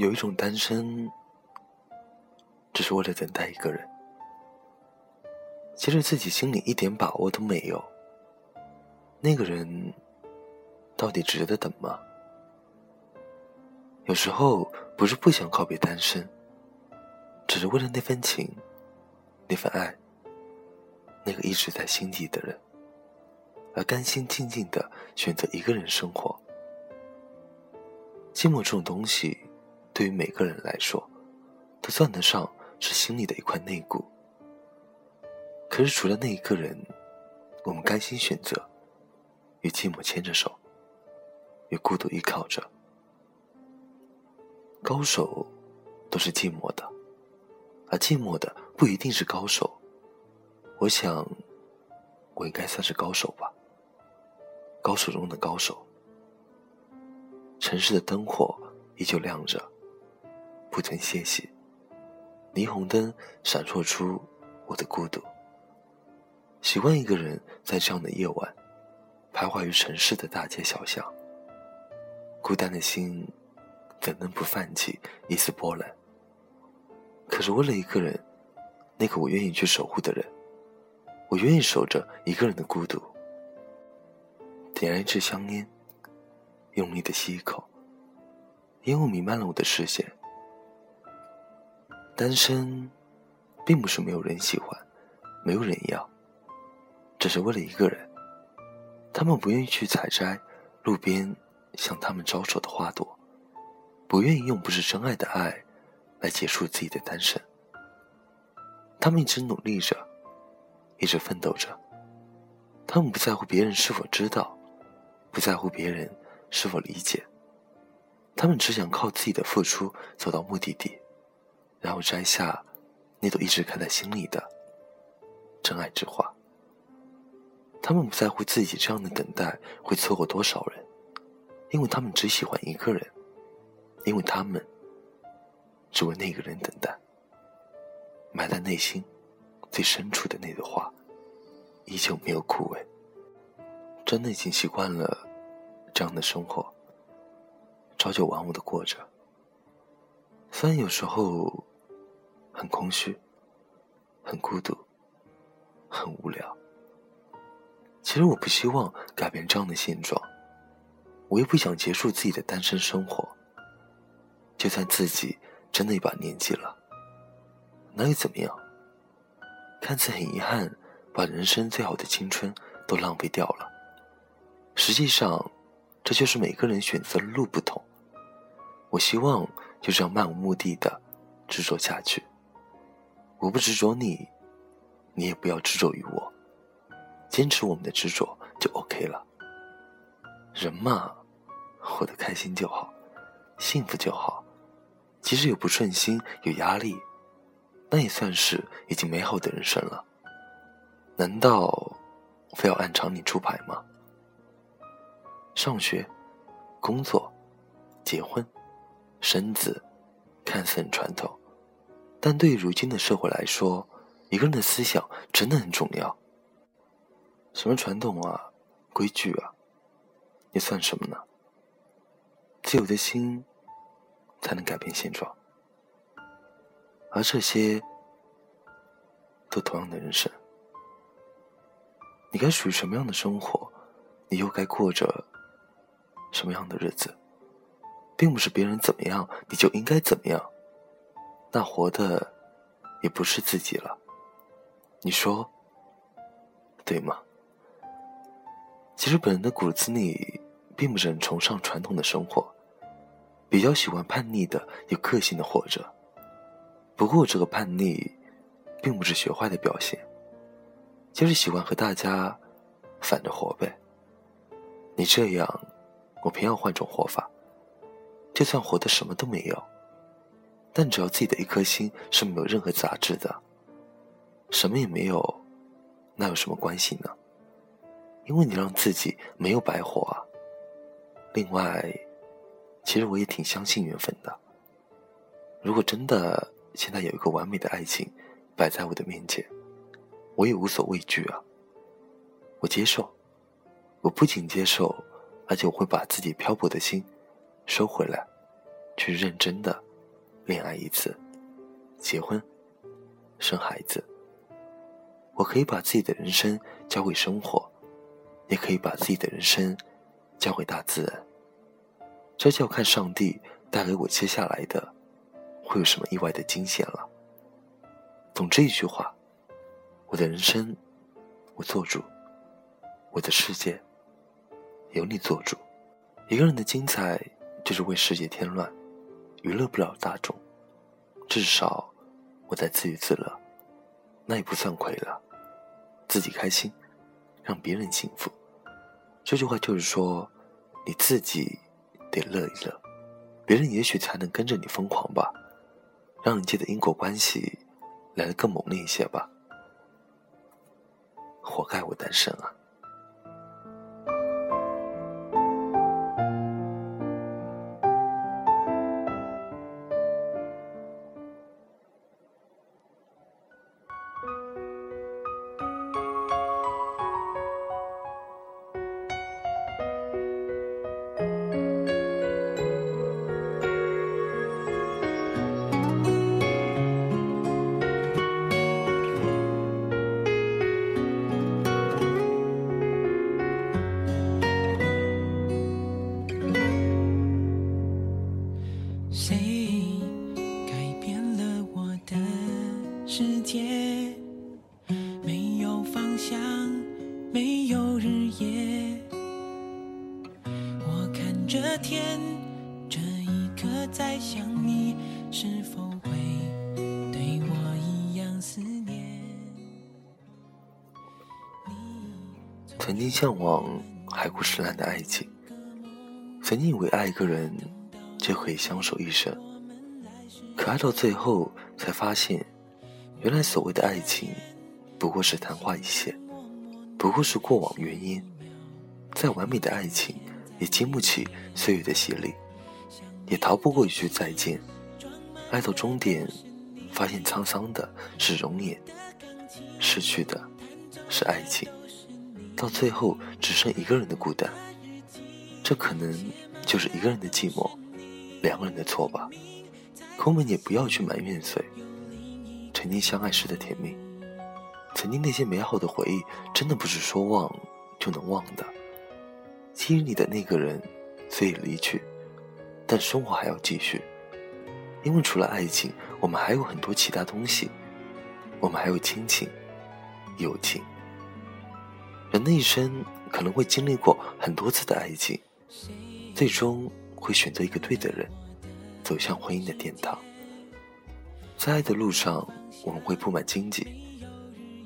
有一种单身，只是为了等待一个人，其实自己心里一点把握都没有。那个人到底值得等吗？有时候不是不想告别单身，只是为了那份情，那份爱，那个一直在心底的人，而甘心静静的选择一个人生活。寂寞这种东西，对于每个人来说，都算得上是心里的一块内骨。可是除了那一个人，我们甘心选择。与寂寞牵着手，与孤独依靠着。高手都是寂寞的，而寂寞的不一定是高手。我想，我应该算是高手吧。高手中的高手。城市的灯火依旧亮着，不曾歇息。霓虹灯闪烁出我的孤独。习惯一个人在这样的夜晚。徘徊于城市的大街小巷，孤单的心怎能不泛起一丝波澜？可是为了一个人，那个我愿意去守护的人，我愿意守着一个人的孤独。点燃一支香烟，用力的吸一口，烟雾弥漫了我的视线。单身，并不是没有人喜欢，没有人要，只是为了一个人。他们不愿意去采摘路边向他们招手的花朵，不愿意用不是真爱的爱来结束自己的单身。他们一直努力着，一直奋斗着。他们不在乎别人是否知道，不在乎别人是否理解。他们只想靠自己的付出走到目的地，然后摘下那朵一直开在心里的真爱之花。他们不在乎自己这样的等待会错过多少人，因为他们只喜欢一个人，因为他们只为那个人等待。埋在内心最深处的那朵花，依旧没有枯萎。真的已经习惯了这样的生活，朝九晚五的过着。虽然有时候很空虚，很孤独，很无聊。其实我不希望改变这样的现状，我也不想结束自己的单身生活。就算自己真的一把年纪了，那又怎么样？看似很遗憾，把人生最好的青春都浪费掉了。实际上，这就是每个人选择的路不同。我希望就这样漫无目的的执着下去。我不执着你，你也不要执着于我。坚持我们的执着就 OK 了。人嘛，活得开心就好，幸福就好。即使有不顺心、有压力，那也算是已经美好的人生了。难道非要按常理出牌吗？上学、工作、结婚、生子，看似很传统，但对于如今的社会来说，一个人的思想真的很重要。什么传统啊，规矩啊，你算什么呢？自由的心才能改变现状，而这些都同样的人生。你该属于什么样的生活，你又该过着什么样的日子，并不是别人怎么样你就应该怎么样，那活的也不是自己了。你说对吗？其实本人的骨子里并不是很崇尚传统的生活，比较喜欢叛逆的、有个性的活着。不过这个叛逆，并不是学坏的表现，就是喜欢和大家反着活呗。你这样，我偏要换种活法。就算活的什么都没有，但只要自己的一颗心是没有任何杂质的，什么也没有，那有什么关系呢？因为你让自己没有白活啊。另外，其实我也挺相信缘分的。如果真的现在有一个完美的爱情摆在我的面前，我也无所畏惧啊。我接受，我不仅接受，而且我会把自己漂泊的心收回来，去认真的恋爱一次，结婚，生孩子。我可以把自己的人生交给生活，也可以把自己的人生交给大自然。这就要看上帝带给我接下来的会有什么意外的惊险了。总之一句话，我的人生我做主，我的世界由你做主。一个人的精彩就是为世界添乱，娱乐不了大众。至少我在自娱自乐，那也不算亏了。自己开心，让别人幸福。这句话就是说，你自己得乐一乐，别人也许才能跟着你疯狂吧，让人间的因果关系来得更猛烈一些吧。活该我单身啊！这天，这一刻在想你，是否会对我一样思念？曾经向往海枯石烂的爱情，曾经以为爱一个人就可以相守一生，可爱到最后才发现，原来所谓的爱情不过是昙花一现，不过是过往云烟，再完美的爱情。也经不起岁月的洗礼，也逃不过一句再见。爱到终点，发现沧桑的是容颜，失去的是爱情，到最后只剩一个人的孤单。这可能就是一个人的寂寞，两个人的错吧。可我们也不要去埋怨谁。曾经相爱时的甜蜜，曾经那些美好的回忆，真的不是说忘就能忘的。吸引你的那个人虽已离去，但生活还要继续。因为除了爱情，我们还有很多其他东西。我们还有亲情、友情。人的一生可能会经历过很多次的爱情，最终会选择一个对的人，走向婚姻的殿堂。在爱的路上，我们会布满荆棘，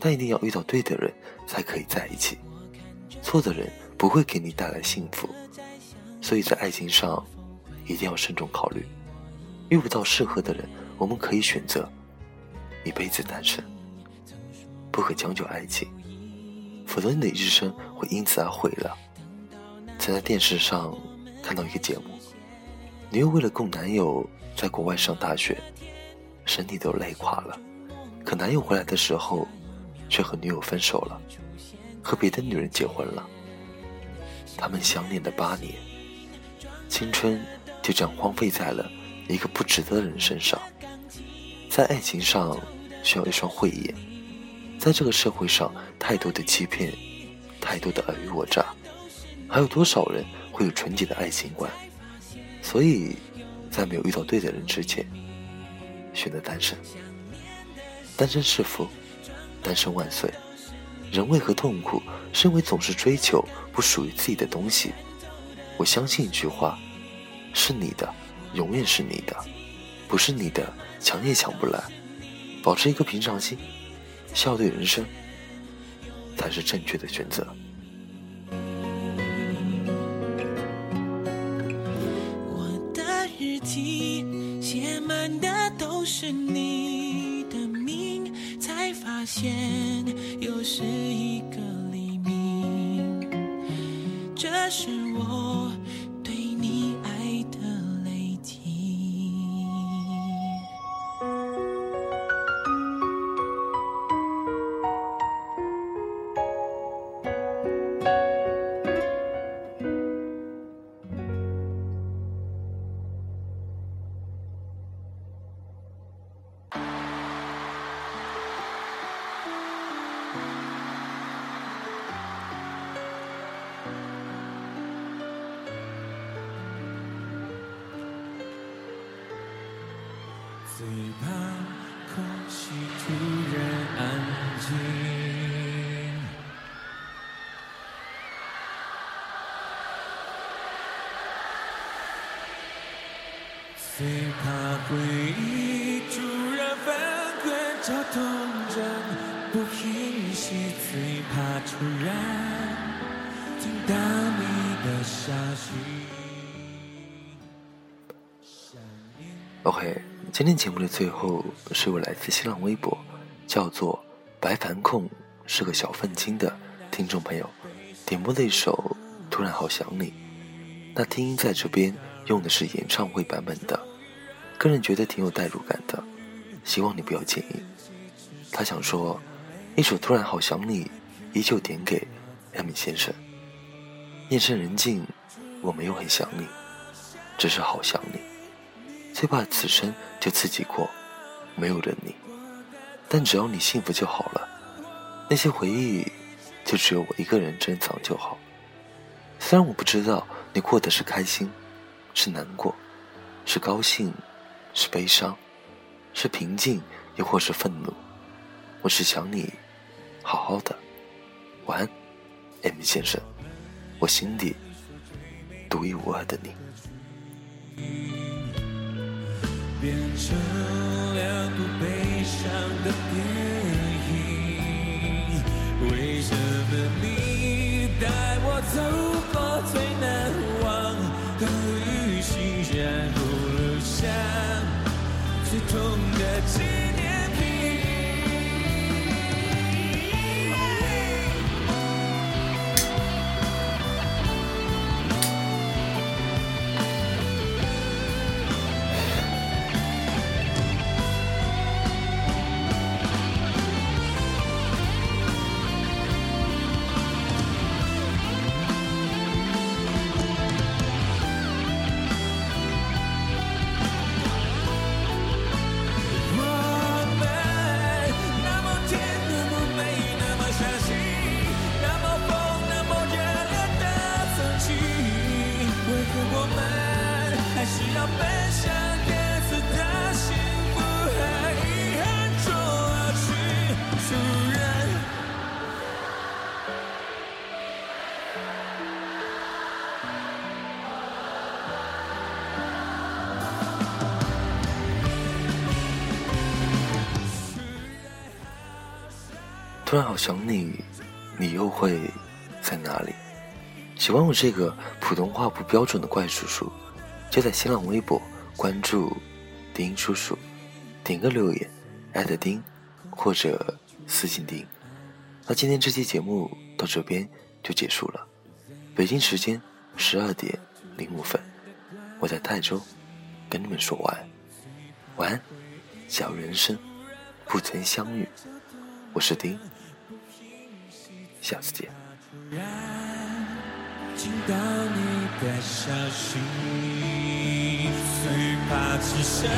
但一定要遇到对的人，才可以在一起。错的人。不会给你带来幸福，所以在爱情上一定要慎重考虑。遇不到适合的人，我们可以选择一辈子单身，不可将就爱情，否则你的一生会因此而毁了。曾在电视上看到一个节目，女友为了供男友在国外上大学，身体都累垮了，可男友回来的时候，却和女友分手了，和别的女人结婚了。他们相恋的八年，青春就这样荒废在了一个不值得的人身上。在爱情上需要一双慧眼，在这个社会上太多的欺骗，太多的尔虞我诈，还有多少人会有纯洁的爱情观？所以，在没有遇到对的人之前，选择单身。单身是福，单身万岁。人为何痛苦？身为总是追求不属于自己的东西。我相信一句话：是你的，永远是你的；不是你的，抢也抢不来。保持一颗平常心，笑对人生，才是正确的选择。我的日记写满的都是你，发现又是一个黎明。这是我最怕空气突然安静。最怕回忆突然翻滚，绞痛着不平息。最怕突然听到你的消息。OK，今天节目的最后是我来自新浪微博，叫做“白凡控”，是个小愤青的听众朋友点播的一首《突然好想你》。那听音在这边用的是演唱会版本的，个人觉得挺有代入感的，希望你不要介意。他想说，一首《突然好想你》依旧点给亚米先生。夜深人静，我没有很想你，只是好想你。最怕此生就自己过，没有了你。但只要你幸福就好了，那些回忆就只有我一个人珍藏就好。虽然我不知道你过的是开心，是难过，是高兴，是悲伤，是平静，又或是愤怒。我是想你，好好的，晚安，M 先生，我心底独一无二的你。变成两部悲伤的电影。为什么你带我走突然好想你，你又会在哪里？喜欢我这个普通话不标准的怪叔叔，就在新浪微博关注丁叔叔，点个留言，艾特丁或者私信丁。那今天这期节目到这边就结束了，北京时间十二点零五分，我在泰州跟你们说晚安，晚安，小人生不曾相遇，我是丁。下次见。听到你的消息，最怕此生